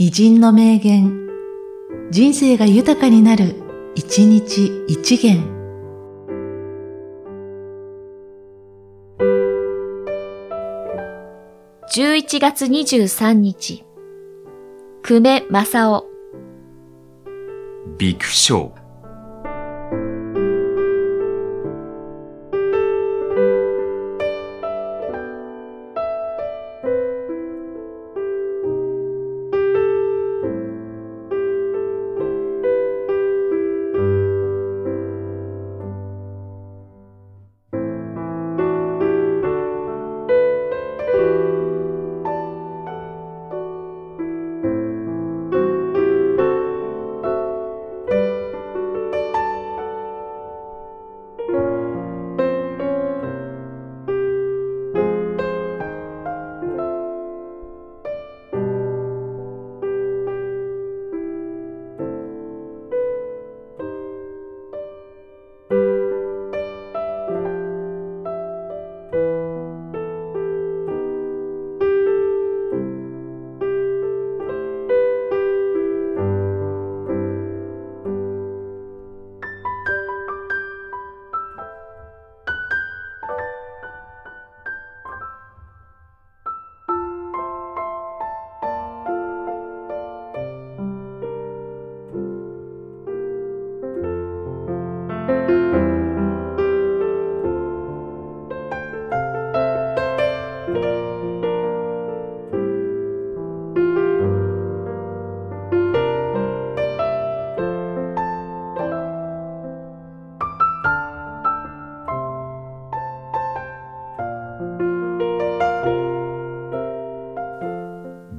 偉人の名言、人生が豊かになる、一日一元。11月23日、久米正夫。ビクショー。